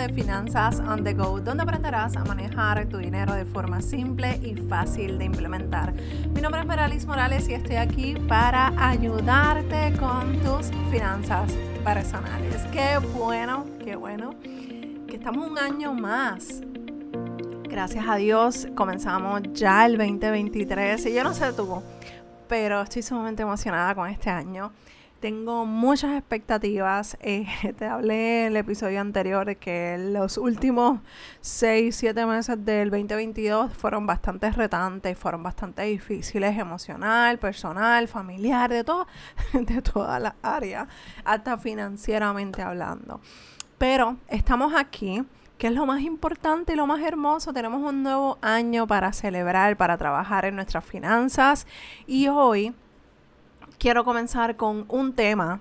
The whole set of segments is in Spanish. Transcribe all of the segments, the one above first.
de Finanzas on the Go, donde aprenderás a manejar tu dinero de forma simple y fácil de implementar. Mi nombre es Meralis Morales y estoy aquí para ayudarte con tus finanzas personales. Qué bueno, qué bueno que estamos un año más. Gracias a Dios comenzamos ya el 2023 y yo no sé tú, pero estoy sumamente emocionada con este año. Tengo muchas expectativas. Eh, te hablé en el episodio anterior que los últimos 6, 7 meses del 2022 fueron bastante retantes, fueron bastante difíciles emocional, personal, familiar, de, todo, de todas las áreas, hasta financieramente hablando. Pero estamos aquí que es lo más importante y lo más hermoso. Tenemos un nuevo año para celebrar, para trabajar en nuestras finanzas. Y hoy quiero comenzar con un tema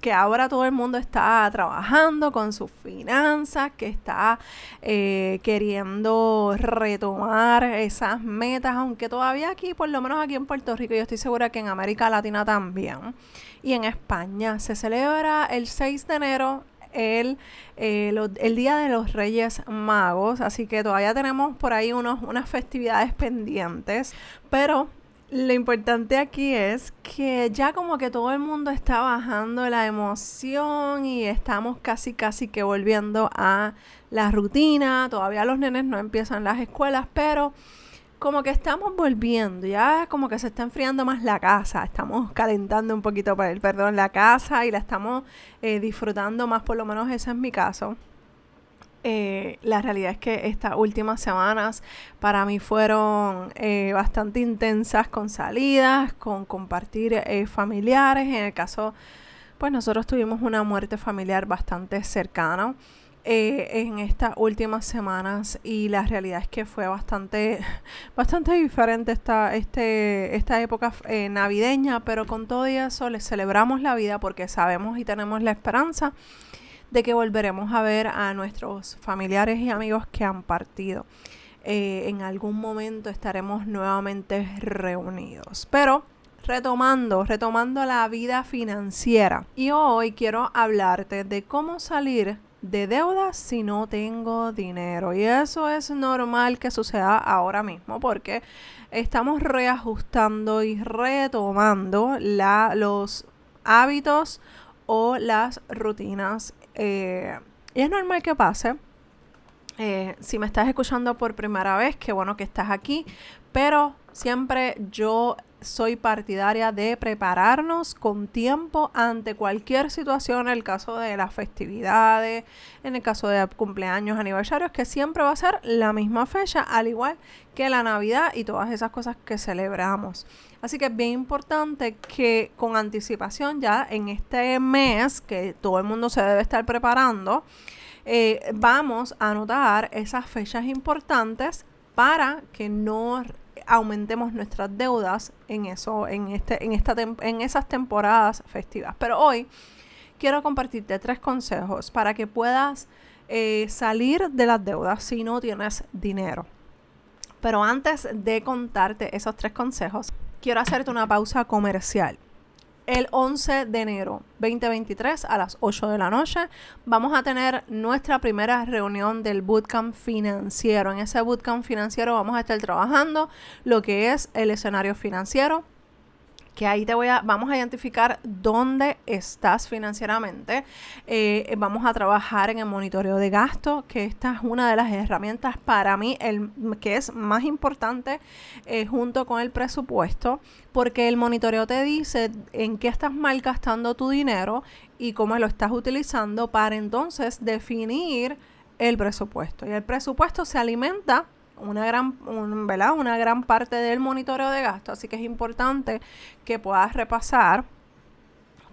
que ahora todo el mundo está trabajando con sus finanzas, que está eh, queriendo retomar esas metas, aunque todavía aquí, por lo menos aquí en Puerto Rico, yo estoy segura que en América Latina también, y en España se celebra el 6 de enero. El, eh, el Día de los Reyes Magos, así que todavía tenemos por ahí unos, unas festividades pendientes, pero lo importante aquí es que ya como que todo el mundo está bajando la emoción y estamos casi casi que volviendo a la rutina. Todavía los nenes no empiezan las escuelas, pero como que estamos volviendo, ya como que se está enfriando más la casa, estamos calentando un poquito, perdón, la casa y la estamos eh, disfrutando más, por lo menos ese es mi caso. Eh, la realidad es que estas últimas semanas para mí fueron eh, bastante intensas con salidas, con compartir eh, familiares. En el caso, pues nosotros tuvimos una muerte familiar bastante cercana en estas últimas semanas y la realidad es que fue bastante, bastante diferente esta, este, esta época navideña, pero con todo eso les celebramos la vida porque sabemos y tenemos la esperanza de que volveremos a ver a nuestros familiares y amigos que han partido. Eh, en algún momento estaremos nuevamente reunidos. Pero retomando, retomando la vida financiera. Y hoy quiero hablarte de cómo salir de deudas si no tengo dinero. Y eso es normal que suceda ahora mismo porque estamos reajustando y retomando la, los hábitos o las rutinas eh, y es normal que pase. Eh, si me estás escuchando por primera vez, qué bueno que estás aquí. Pero siempre yo soy partidaria de prepararnos con tiempo ante cualquier situación, en el caso de las festividades, en el caso de cumpleaños, aniversarios, que siempre va a ser la misma fecha, al igual que la Navidad y todas esas cosas que celebramos. Así que es bien importante que con anticipación ya en este mes, que todo el mundo se debe estar preparando, eh, vamos a anotar esas fechas importantes para que no aumentemos nuestras deudas en eso, en este, en esta en esas temporadas festivas. Pero hoy quiero compartirte tres consejos para que puedas eh, salir de las deudas si no tienes dinero. Pero antes de contarte esos tres consejos, quiero hacerte una pausa comercial el 11 de enero 2023 a las 8 de la noche vamos a tener nuestra primera reunión del bootcamp financiero. En ese bootcamp financiero vamos a estar trabajando lo que es el escenario financiero, que ahí te voy a, vamos a identificar dónde estás financieramente. Eh, vamos a trabajar en el monitoreo de gasto, que esta es una de las herramientas para mí, el, que es más importante eh, junto con el presupuesto, porque el monitoreo te dice en qué estás malgastando tu dinero y cómo lo estás utilizando para entonces definir el presupuesto. Y el presupuesto se alimenta una gran, una gran parte del monitoreo de gasto, así que es importante que puedas repasar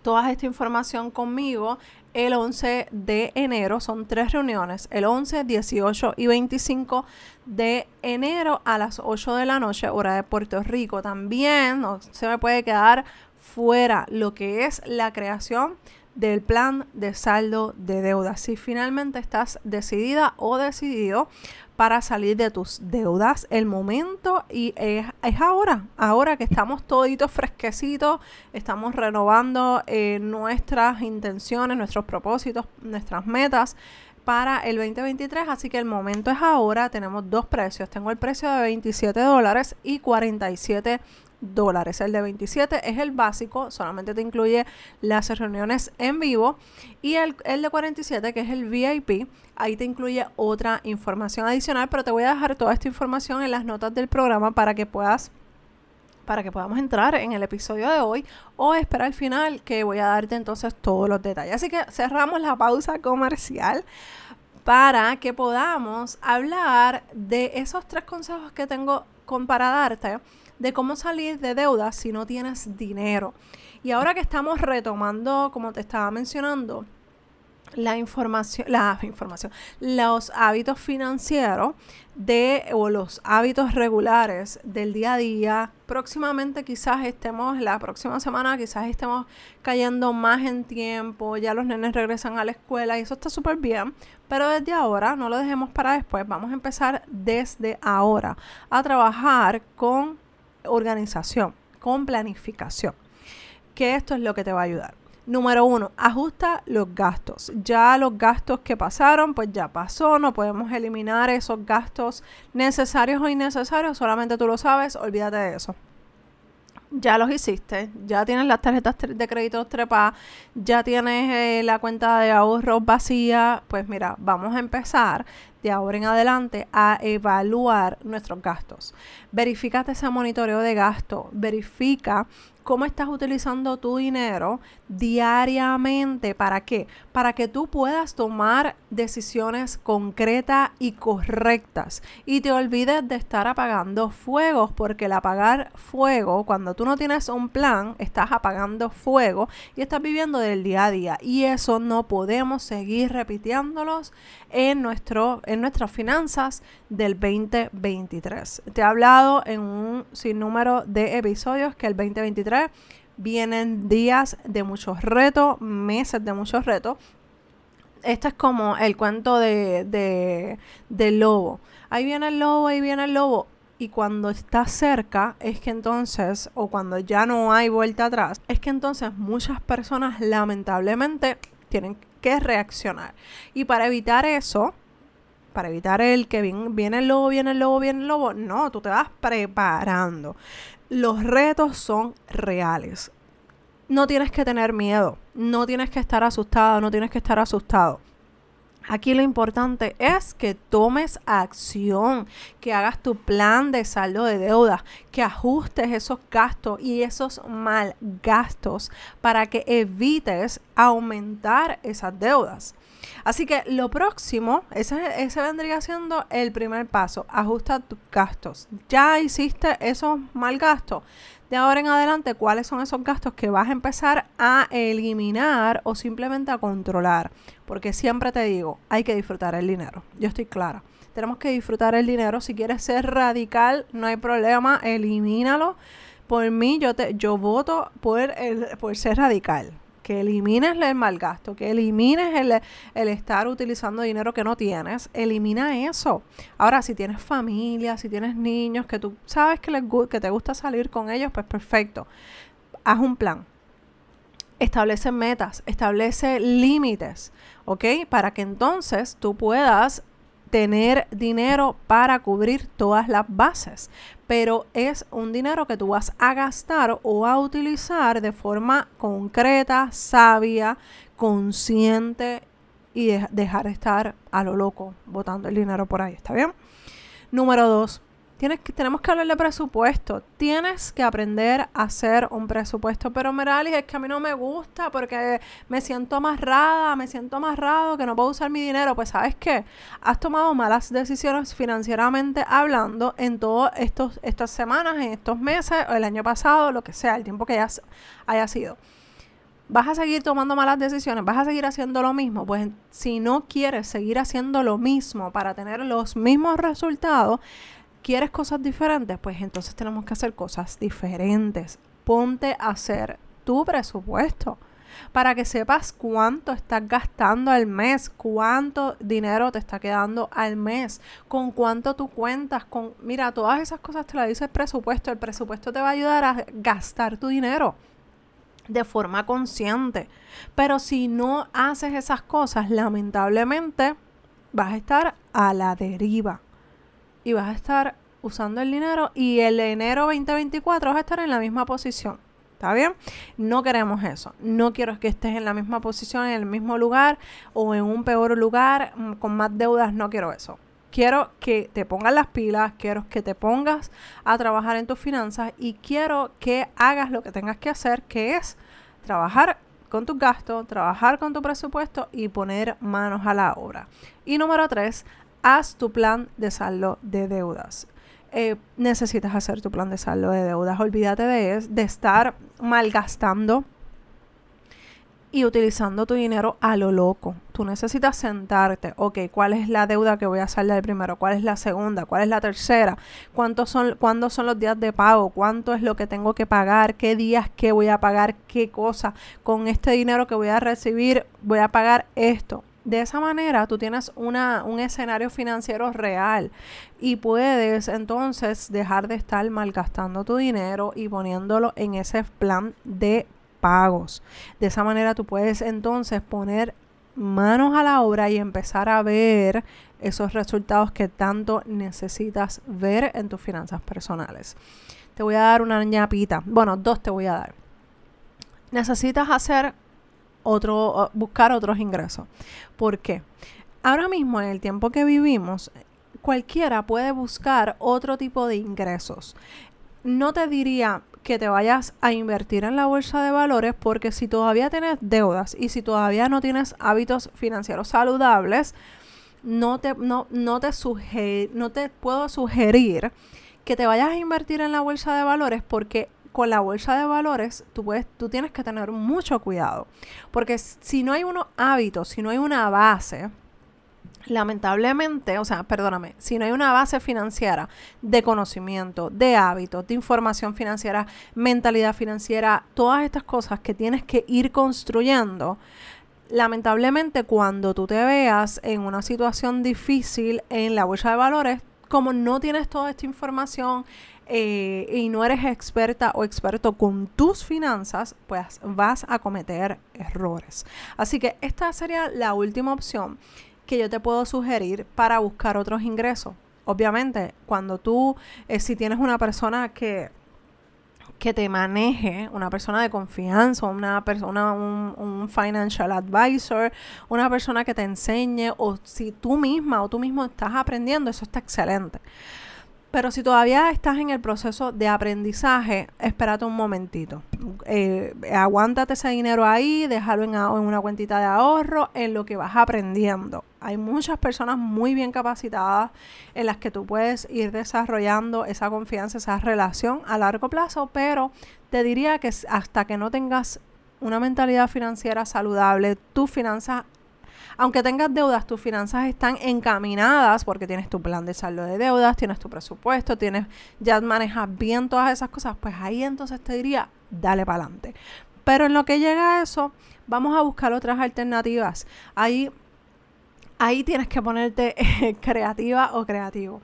toda esta información conmigo el 11 de enero. Son tres reuniones, el 11, 18 y 25 de enero a las 8 de la noche, hora de Puerto Rico. También no se me puede quedar fuera lo que es la creación del plan de saldo de deuda. Si finalmente estás decidida o decidido para salir de tus deudas, el momento y es, ahora, ahora que estamos toditos fresquecitos, estamos renovando eh, nuestras intenciones, nuestros propósitos, nuestras metas para el 2023, así que el momento es ahora. Tenemos dos precios. Tengo el precio de 27 dólares y 47 dólares. El de 27 es el básico, solamente te incluye las reuniones en vivo. Y el, el, de 47, que es el VIP, ahí te incluye otra información adicional, pero te voy a dejar toda esta información en las notas del programa para que puedas para que podamos entrar en el episodio de hoy o esperar al final que voy a darte entonces todos los detalles. Así que cerramos la pausa comercial para que podamos hablar de esos tres consejos que tengo para darte de cómo salir de deuda si no tienes dinero. Y ahora que estamos retomando, como te estaba mencionando, la información, información, los hábitos financieros de o los hábitos regulares del día a día. Próximamente quizás estemos, la próxima semana quizás estemos cayendo más en tiempo, ya los nenes regresan a la escuela y eso está súper bien, pero desde ahora, no lo dejemos para después, vamos a empezar desde ahora a trabajar con organización, con planificación, que esto es lo que te va a ayudar. Número uno, ajusta los gastos. Ya los gastos que pasaron, pues ya pasó. No podemos eliminar esos gastos necesarios o innecesarios. Solamente tú lo sabes. Olvídate de eso. Ya los hiciste. Ya tienes las tarjetas de crédito trepadas. Ya tienes eh, la cuenta de ahorros vacía. Pues mira, vamos a empezar de ahora en adelante a evaluar nuestros gastos. Verifícate ese monitoreo de gasto. Verifica cómo estás utilizando tu dinero diariamente. ¿Para qué? Para que tú puedas tomar decisiones concretas y correctas. Y te olvides de estar apagando fuegos, porque el apagar fuego, cuando tú no tienes un plan, estás apagando fuego y estás viviendo del día a día. Y eso no podemos seguir repitiéndolos en, nuestro, nuestras finanzas del 2023. Te he hablado en un sinnúmero de episodios que el 2023 vienen días de muchos retos, meses de muchos retos. Esto es como el cuento de, de, del lobo. Ahí viene el lobo, ahí viene el lobo. Y cuando está cerca, es que entonces, o cuando ya no hay vuelta atrás, es que entonces muchas personas lamentablemente tienen que reaccionar. Y para evitar eso, para evitar el que viene, el lobo, viene el lobo, viene el lobo, no, tú te vas preparando. Los retos son reales. No tienes que tener miedo, no tienes que estar asustado, no tienes que estar asustado. Aquí lo importante es que tomes acción, que hagas tu plan de saldo de deuda, que ajustes esos gastos y esos mal gastos para que evites aumentar esas deudas. Así que lo próximo, ese, ese vendría siendo el primer paso, ajusta tus gastos. Ya hiciste esos mal gastos de ahora en adelante cuáles son esos gastos que vas a empezar a eliminar o simplemente a controlar. Porque siempre te digo, hay que disfrutar el dinero. Yo estoy clara. Tenemos que disfrutar el dinero. Si quieres ser radical, no hay problema, elimínalo. Por mí, yo, te, yo voto por, el, por ser radical que elimines el mal gasto, que elimines el, estar utilizando dinero que no tienes, elimina eso. Ahora, si tienes familia, si tienes niños, que tú sabes que, les, que te gusta salir con ellos, pues perfecto. Haz un plan. Establece metas, establece límites, ¿ok? Para que entonces tú puedas tener dinero para cubrir todas las bases, pero es un dinero que tú vas a gastar o a utilizar de forma concreta, sabia, consciente y dejar de estar a lo loco botando el dinero por ahí, ¿está bien? Número dos, Tienes que, tenemos que hablar de presupuesto. Tienes que aprender a hacer un presupuesto. Pero Meralis, es que a mí no me gusta porque me siento amarrada, me siento amarrado, que no puedo usar mi dinero. Pues sabes qué, has tomado malas decisiones financieramente hablando en todas estas semanas, en estos meses, o el año pasado, lo que sea, el tiempo que haya, haya sido. ¿Vas a seguir tomando malas decisiones? ¿Vas a seguir haciendo lo mismo? Pues si no quieres seguir haciendo lo mismo para tener los mismos resultados, ¿Quieres cosas diferentes? Pues entonces tenemos que hacer cosas diferentes. Ponte a hacer tu presupuesto para que sepas cuánto estás gastando al mes, cuánto dinero te está quedando al mes, con cuánto tú cuentas, con mira, todas esas cosas te las dice el presupuesto. El presupuesto te va a ayudar a gastar tu dinero de forma consciente. Pero si no haces esas cosas, lamentablemente vas a estar a la deriva y vas a estar usando el dinero y el enero 2024 vas a estar en la misma posición. ¿Está bien? No queremos eso. No quiero que estés en la misma posición, en el mismo lugar o en un peor lugar mm, con más deudas. No quiero eso. Quiero que te pongas las pilas, quiero que te pongas a trabajar en tus finanzas y quiero que hagas lo que tengas que hacer, que es trabajar con tus gastos, trabajar con tu presupuesto y poner manos a la obra. Y número tres, haz tu plan de saldo de deudas. Eh, necesitas hacer tu plan de saldo de deudas. Olvídate de, de estar malgastando y utilizando tu dinero a lo loco. Tú necesitas sentarte, ok, ¿cuál es la deuda que voy a saldar primero? ¿Cuál es la segunda? ¿Cuál es la tercera? ¿Cuántos son, ¿Cuándo son los días de pago? ¿Cuánto es lo que tengo que pagar? ¿Qué días que voy a pagar? ¿Qué cosa? Con este dinero que voy a recibir voy a pagar esto. De esa manera tú tienes una, un escenario financiero real y puedes entonces dejar de estar malgastando tu dinero y poniéndolo en ese plan de pagos. De esa manera tú puedes entonces poner manos a la obra y empezar a ver esos resultados que tanto necesitas ver en tus finanzas personales. Te voy a dar una ñapita. Bueno, dos te voy a dar. Necesitas hacer otro, buscar otros ingresos. ¿Por qué? Ahora mismo, en el tiempo que vivimos, cualquiera puede buscar otro tipo de ingresos. No te diría que te vayas a invertir en la bolsa de valores porque si todavía tienes deudas y si todavía no tienes hábitos financieros saludables, no te, no, no te, no te puedo sugerir que te vayas a invertir en la bolsa de valores porque con la bolsa de valores, tú, puedes, tú tienes que tener mucho cuidado. Porque si no hay unos hábitos, si no hay una base, lamentablemente, o sea, perdóname, si no hay una base financiera de conocimiento, de hábitos, de información financiera, mentalidad financiera, todas estas cosas que tienes que ir construyendo, lamentablemente cuando tú te veas en una situación difícil en la bolsa de valores, como no tienes toda esta información, eh, y no eres experta o experto con tus finanzas, pues vas a cometer errores. Así que esta sería la última opción que yo te puedo sugerir para buscar otros ingresos. Obviamente, cuando tú, eh, si tienes una persona que que te maneje, una persona de confianza, una persona, un, un, financial advisor, una persona que te enseñe, o si tú misma o tú mismo estás aprendiendo, eso está excelente. Pero si todavía estás en el proceso de aprendizaje, espérate un momentito. Eh, aguántate ese dinero ahí, déjalo en, en, una cuentita de ahorro, en lo que vas aprendiendo. Hay muchas personas muy bien capacitadas en las que tú puedes ir desarrollando esa confianza, esa relación a largo plazo, pero te diría que hasta que no tengas una mentalidad financiera saludable, tus finanzas aunque tengas deudas, tus finanzas están encaminadas porque tienes tu plan de saldo de deudas, tienes tu presupuesto, tienes, ya manejas bien todas esas cosas, pues ahí entonces te diría, dale para adelante. Pero en lo que llega a eso, vamos a buscar otras alternativas. Ahí ahí tienes que ponerte creativa o creativo.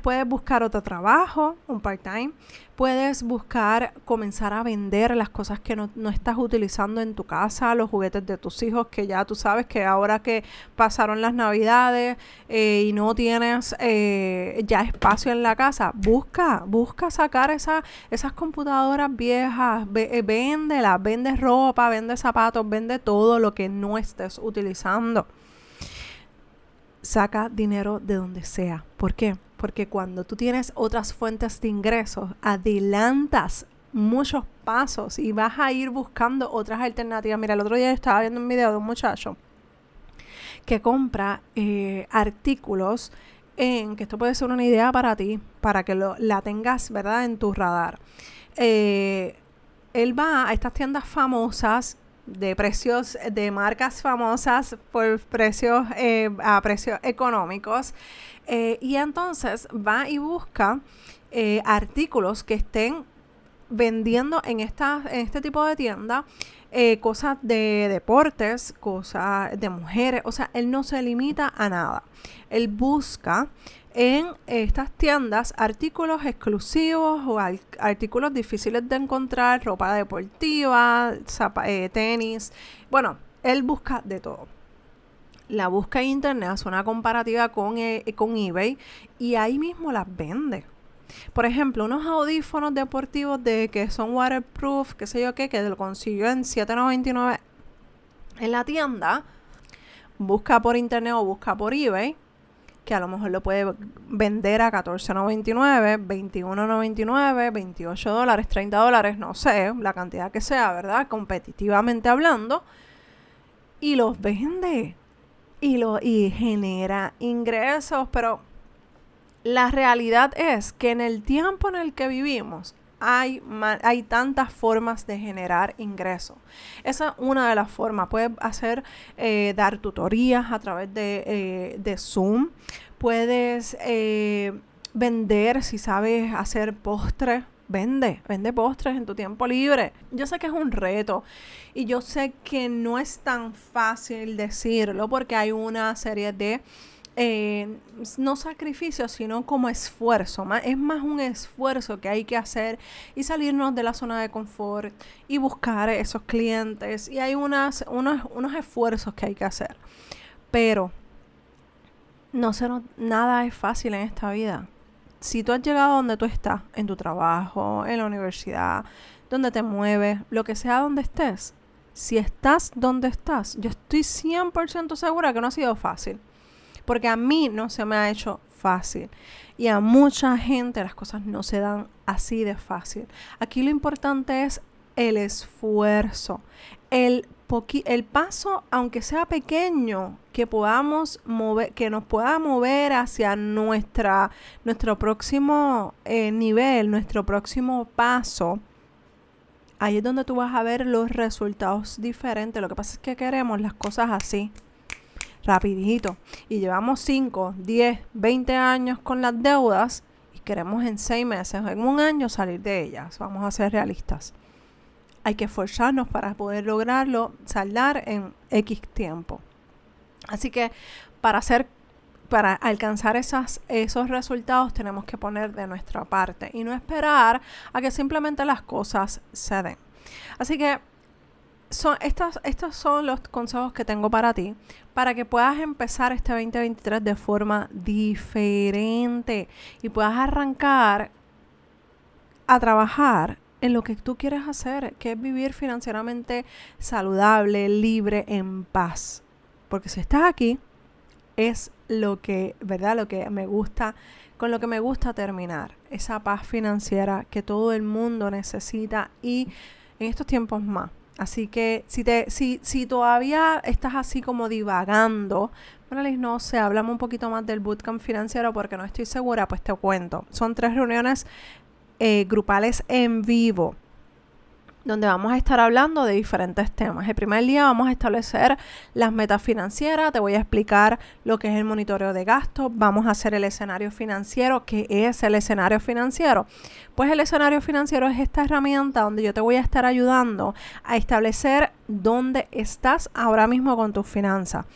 puedes buscar otro trabajo, un part-time. Puedes buscar comenzar a vender las cosas que no, estás utilizando en tu casa, los juguetes de tus hijos, que ya tú sabes que ahora que pasaron las navidades eh, y no tienes eh, ya espacio en la casa, busca, busca sacar esa, esas computadoras viejas, eh, véndelas, vende ropa, vende zapatos, vende todo lo que no estés utilizando saca dinero de donde sea. ¿Por qué? Porque cuando tú tienes otras fuentes de ingresos, adelantas muchos pasos y vas a ir buscando otras alternativas. Mira, el otro día estaba viendo un video de un muchacho que compra eh, artículos en, que esto puede ser una idea para ti, para que lo, la tengas, ¿verdad?, en tu radar. Eh, él va a estas tiendas famosas de precios de marcas famosas por precios eh, a precios económicos eh, y entonces va y busca eh, artículos que estén vendiendo en, esta, en este tipo de tienda cosas de deportes, cosas de mujeres, o sea, él no se limita a nada. Él busca en estas tiendas artículos exclusivos o artículos difíciles de encontrar, ropa deportiva, eh, tenis. Bueno, él busca de todo. la busca en internet, hace una comparativa con, eh, con eBay y ahí mismo las vende. Por ejemplo, unos audífonos deportivos de que son waterproof, qué sé yo qué, que lo consiguió en 7.99 en la tienda. Busca por internet o busca por eBay, que a lo mejor lo puede vender a 14.99, 21.99, 28 dólares, 30 dólares, no sé, la cantidad que sea, ¿verdad? Competitivamente hablando. Y los vende y, lo, y genera ingresos, pero la realidad es que en el tiempo en el que vivimos hay, hay tantas formas de generar ingresos. Esa es una de las formas. Puedes hacer, eh, dar tutorías a través de, eh, de Zoom. Puedes eh, vender si sabes hacer postres vende, vende postres en tu tiempo libre. Yo sé que es un reto y yo sé que no es tan fácil decirlo porque hay una serie de, eh, no sacrificios, sino como esfuerzo. Es más un esfuerzo que hay que hacer y salirnos de la zona de confort y buscar esos clientes. Y hay unas, unos, unos esfuerzos que hay que hacer. Pero no sé, nada es fácil en esta vida si tú has llegado donde tú estás, en tu trabajo, en la universidad, donde te mueves, lo que sea donde estés, si estás donde estás, yo estoy 100% segura que no ha sido fácil. Porque a mí no se me ha hecho fácil. Y a mucha gente las cosas no se dan así de fácil. Aquí lo importante es el esfuerzo, el el paso, aunque sea pequeño, que podamos mover, que nos pueda mover hacia nuestra, nuestro próximo eh, nivel, nuestro próximo paso, ahí es donde tú vas a ver los resultados diferentes. Lo que pasa es que queremos las cosas así, rapidito. Y llevamos 5, 10, 20 años con las deudas y queremos en 6 meses, en un año salir de ellas. Vamos a ser realistas hay que esforzarnos para poder lograrlo, saldar en X tiempo. Así que para hacer para alcanzar esos resultados tenemos que poner de nuestra parte y no esperar a que simplemente las cosas se den. Así que son, estos, estos son los consejos que tengo para ti, para que puedas empezar este 2023 de forma diferente y puedas arrancar a trabajar en lo que tú quieres hacer, que es vivir financieramente saludable, libre, en paz. Porque si estás aquí, es lo que, ¿verdad? Lo que me gusta, con lo que me gusta terminar. Esa paz financiera que todo el mundo necesita y en estos tiempos más. Así que si, te, si, si todavía estás así como divagando, bueno, no sé, hablamos un poquito más del bootcamp financiero porque no estoy segura, pues te cuento. Son tres reuniones eh, grupales en vivo donde vamos a estar hablando de diferentes temas. El primer día vamos a establecer las metas financieras, te voy a explicar lo que es el monitoreo de gastos, vamos a hacer el escenario financiero. ¿Qué es el escenario financiero? Pues el escenario financiero es esta herramienta donde yo te voy a estar ayudando a establecer dónde estás ahora mismo con tus finanzas.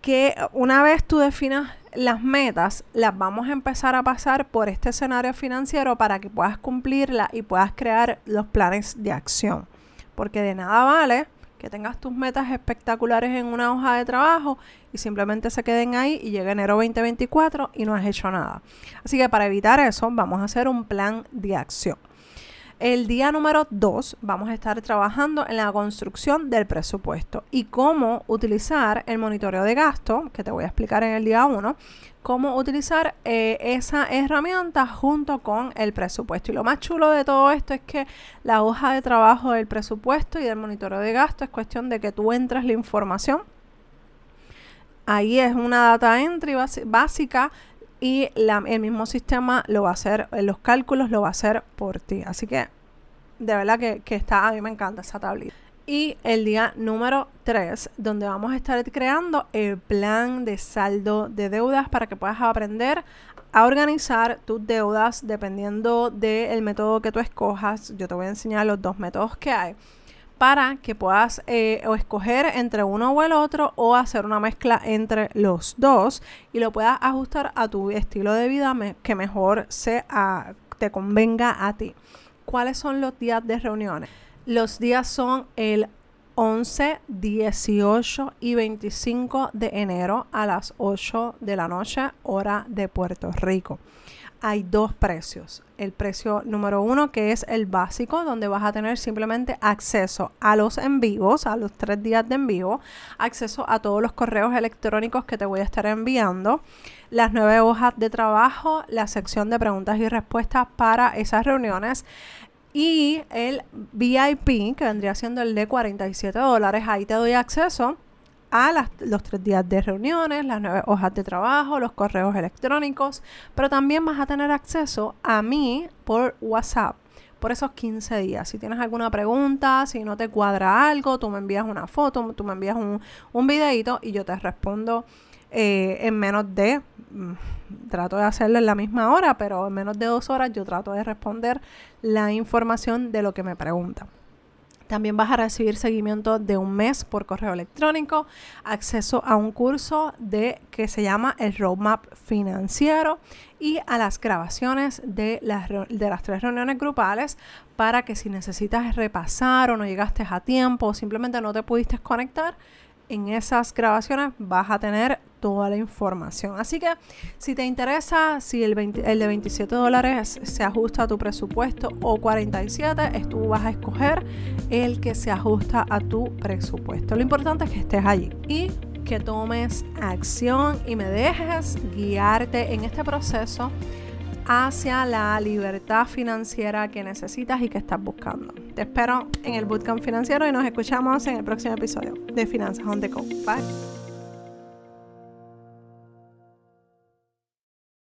Que una vez tú definas las metas las vamos a empezar a pasar por este escenario financiero para que puedas cumplirla y puedas crear los planes de acción. Porque de nada vale que tengas tus metas espectaculares en una hoja de trabajo y simplemente se queden ahí y llegue enero 2024 y no has hecho nada. Así que para evitar eso vamos a hacer un plan de acción. El día número 2 vamos a estar trabajando en la construcción del presupuesto y cómo utilizar el monitoreo de gasto, que te voy a explicar en el día 1, cómo utilizar eh, esa herramienta junto con el presupuesto. Y lo más chulo de todo esto es que la hoja de trabajo del presupuesto y del monitoreo de gasto es cuestión de que tú entres la información. Ahí es una data entry básica y el mismo sistema lo va a hacer, los cálculos lo va a hacer por ti. Así que de verdad que, que está, a mí me encanta esa tablita. Y el día número 3, donde vamos a estar creando el plan de saldo de deudas para que puedas aprender a organizar tus deudas dependiendo del método que tú escojas. Yo te voy a enseñar los dos métodos que hay para que puedas eh, o escoger entre uno o el otro o hacer una mezcla entre los dos y lo puedas ajustar a tu estilo de vida que mejor te convenga a ti. ¿Cuáles son los días de reuniones? Los días son el 11, 18 y 25 de enero a las 8 de la noche, hora de Puerto Rico. Hay dos precios. El precio número uno, que es el básico, donde vas a tener simplemente acceso a los en vivos, a los tres días de en vivo, acceso a todos los correos electrónicos que te voy a estar enviando, las nueve hojas de trabajo, la sección de preguntas y respuestas para esas reuniones, y el VIP, que vendría siendo el de 47 dólares, ahí te doy acceso a los tres días de reuniones, las nueve hojas de trabajo, los correos electrónicos, pero también vas a tener acceso a mí por WhatsApp por esos 15 días. Si tienes alguna pregunta, si no te cuadra algo, tú me envías una foto, tú me envías un, un videito y yo te respondo eh, en menos de, mm, trato de hacerlo en la misma hora, pero en menos de dos horas yo trato de responder la información de lo que me preguntan. También vas a recibir seguimiento de un mes por correo electrónico, acceso a un curso de que se llama el Roadmap Financiero y a las grabaciones de las, de las tres reuniones grupales para que si necesitas repasar o no llegaste a tiempo o simplemente no te pudiste conectar, en esas grabaciones vas a tener toda la información. Así que si te interesa, si el, el de 27 dólares se ajusta a tu presupuesto o 47, tú vas a escoger el que se ajusta a tu presupuesto. Lo importante es que estés allí y que tomes acción y me dejes guiarte en este proceso hacia la libertad financiera que necesitas y que estás buscando. Te espero en el Bootcamp Financiero y nos escuchamos en el próximo episodio de Finanzas on the Go. Bye.